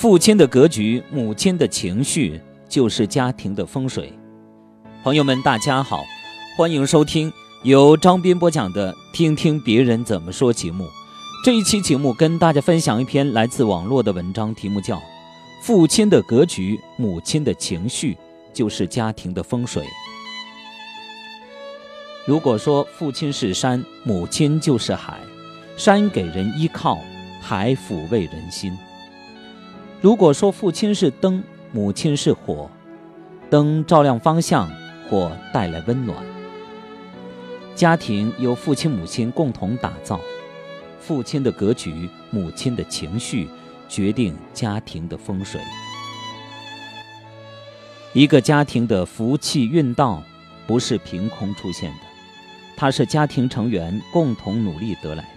父亲的格局，母亲的情绪，就是家庭的风水。朋友们，大家好，欢迎收听由张斌播讲的《听听别人怎么说》节目。这一期节目跟大家分享一篇来自网络的文章，题目叫《父亲的格局，母亲的情绪，就是家庭的风水》。如果说父亲是山，母亲就是海，山给人依靠，海抚慰人心。如果说父亲是灯，母亲是火，灯照亮方向，火带来温暖。家庭由父亲母亲共同打造，父亲的格局，母亲的情绪，决定家庭的风水。一个家庭的福气运道，不是凭空出现的，它是家庭成员共同努力得来的。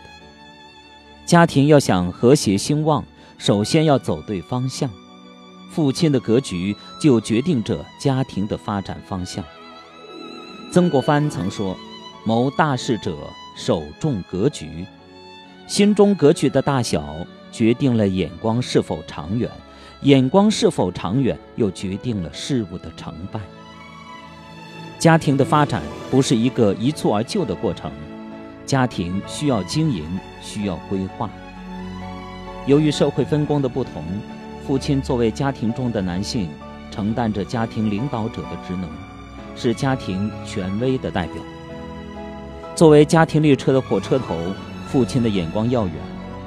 家庭要想和谐兴旺。首先要走对方向，父亲的格局就决定着家庭的发展方向。曾国藩曾说：“谋大事者，首重格局。心中格局的大小，决定了眼光是否长远；眼光是否长远，又决定了事物的成败。家庭的发展不是一个一蹴而就的过程，家庭需要经营，需要规划。”由于社会分工的不同，父亲作为家庭中的男性，承担着家庭领导者的职能，是家庭权威的代表。作为家庭列车的火车头，父亲的眼光要远，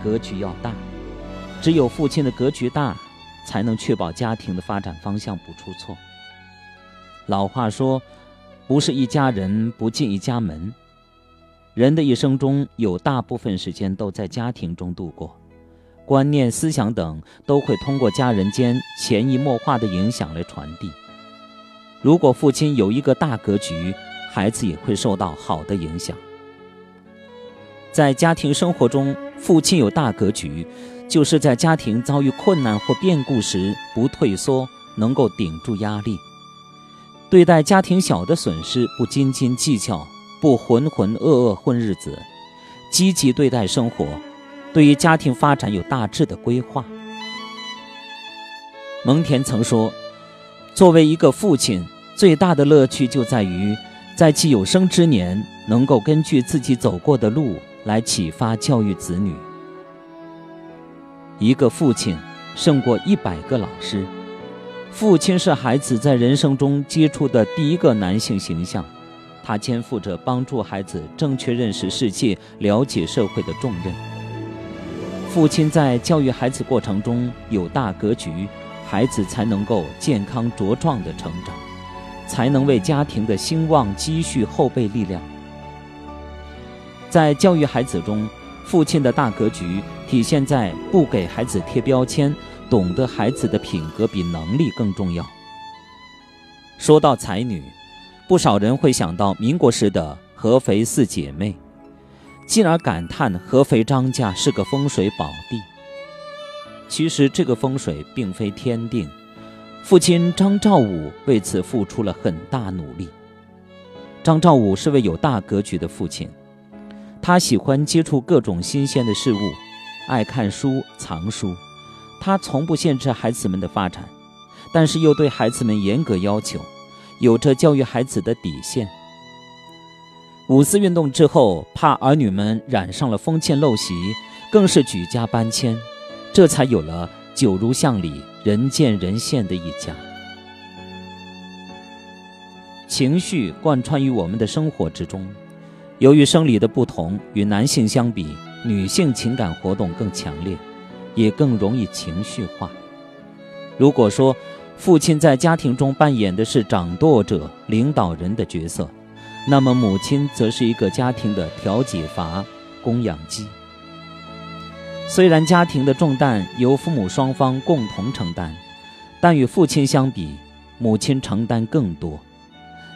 格局要大。只有父亲的格局大，才能确保家庭的发展方向不出错。老话说：“不是一家人，不进一家门。”人的一生中有大部分时间都在家庭中度过。观念、思想等都会通过家人间潜移默化的影响来传递。如果父亲有一个大格局，孩子也会受到好的影响。在家庭生活中，父亲有大格局，就是在家庭遭遇困难或变故时不退缩，能够顶住压力；对待家庭小的损失不斤斤计较，不浑浑噩噩混日子，积极对待生活。对于家庭发展有大致的规划。蒙恬曾说：“作为一个父亲，最大的乐趣就在于在其有生之年，能够根据自己走过的路来启发教育子女。一个父亲胜过一百个老师。父亲是孩子在人生中接触的第一个男性形象，他肩负着帮助孩子正确认识世界、了解社会的重任。”父亲在教育孩子过程中有大格局，孩子才能够健康茁壮的成长，才能为家庭的兴旺积蓄后备力量。在教育孩子中，父亲的大格局体现在不给孩子贴标签，懂得孩子的品格比能力更重要。说到才女，不少人会想到民国时的合肥四姐妹。进而感叹合肥张家是个风水宝地。其实这个风水并非天定，父亲张兆武为此付出了很大努力。张兆武是位有大格局的父亲，他喜欢接触各种新鲜的事物，爱看书、藏书。他从不限制孩子们的发展，但是又对孩子们严格要求，有着教育孩子的底线。五四运动之后，怕儿女们染上了封建陋习，更是举家搬迁，这才有了九如巷里人见人羡的一家。情绪贯穿于我们的生活之中，由于生理的不同，与男性相比，女性情感活动更强烈，也更容易情绪化。如果说父亲在家庭中扮演的是掌舵者、领导人的角色，那么，母亲则是一个家庭的调解阀、供养机。虽然家庭的重担由父母双方共同承担，但与父亲相比，母亲承担更多。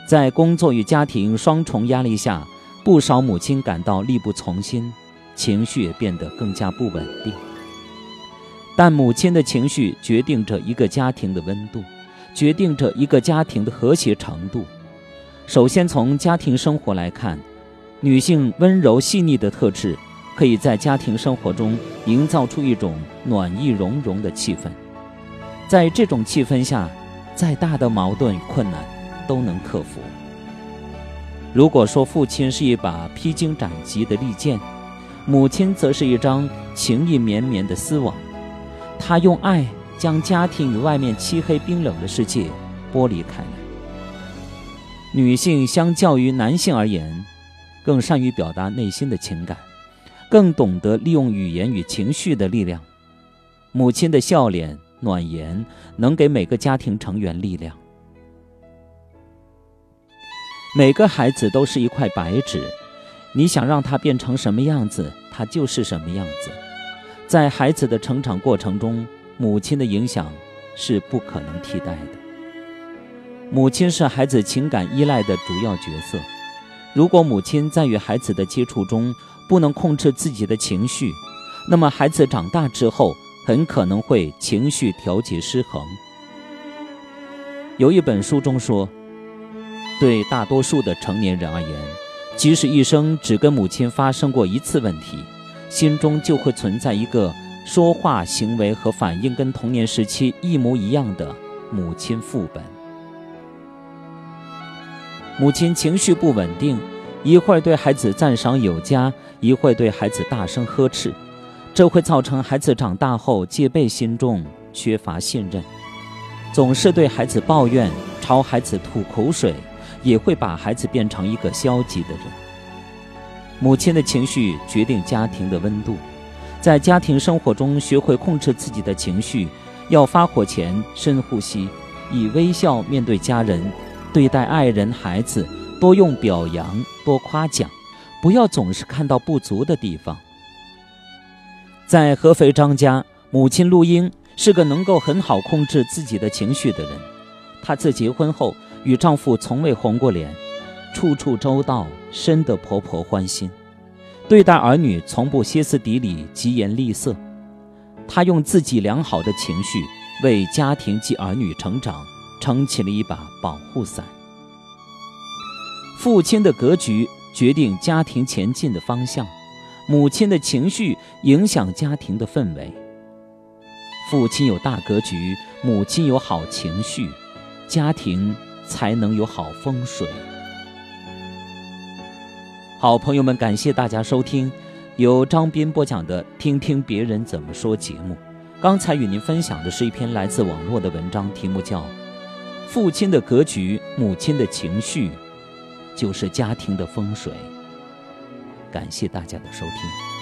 在工作与家庭双重压力下，不少母亲感到力不从心，情绪也变得更加不稳定。但母亲的情绪决定着一个家庭的温度，决定着一个家庭的和谐程度。首先，从家庭生活来看，女性温柔细腻的特质，可以在家庭生活中营造出一种暖意融融的气氛。在这种气氛下，再大的矛盾与困难都能克服。如果说父亲是一把披荆斩棘的利剑，母亲则是一张情意绵绵的丝网，她用爱将家庭与外面漆黑冰冷的世界剥离开来。女性相较于男性而言，更善于表达内心的情感，更懂得利用语言与情绪的力量。母亲的笑脸、暖言，能给每个家庭成员力量。每个孩子都是一块白纸，你想让他变成什么样子，他就是什么样子。在孩子的成长过程中，母亲的影响是不可能替代的。母亲是孩子情感依赖的主要角色。如果母亲在与孩子的接触中不能控制自己的情绪，那么孩子长大之后很可能会情绪调节失衡。有一本书中说。对大多数的成年人而言，即使一生只跟母亲发生过一次问题，心中就会存在一个说话、行为和反应跟童年时期一模一样的母亲副本。母亲情绪不稳定，一会儿对孩子赞赏有加，一会儿对孩子大声呵斥，这会造成孩子长大后戒备心重，缺乏信任，总是对孩子抱怨，朝孩子吐口水。也会把孩子变成一个消极的人。母亲的情绪决定家庭的温度，在家庭生活中学会控制自己的情绪，要发火前深呼吸，以微笑面对家人，对待爱人、孩子，多用表扬，多夸奖，不要总是看到不足的地方。在合肥张家，母亲陆英是个能够很好控制自己的情绪的人。她自结婚后。与丈夫从未红过脸，处处周到，深得婆婆欢心。对待儿女从不歇斯底里、疾言厉色。她用自己良好的情绪为家庭及儿女成长撑起了一把保护伞。父亲的格局决定家庭前进的方向，母亲的情绪影响家庭的氛围。父亲有大格局，母亲有好情绪，家庭。才能有好风水。好朋友们，感谢大家收听由张斌播讲的《听听别人怎么说》节目。刚才与您分享的是一篇来自网络的文章，题目叫《父亲的格局，母亲的情绪，就是家庭的风水》。感谢大家的收听。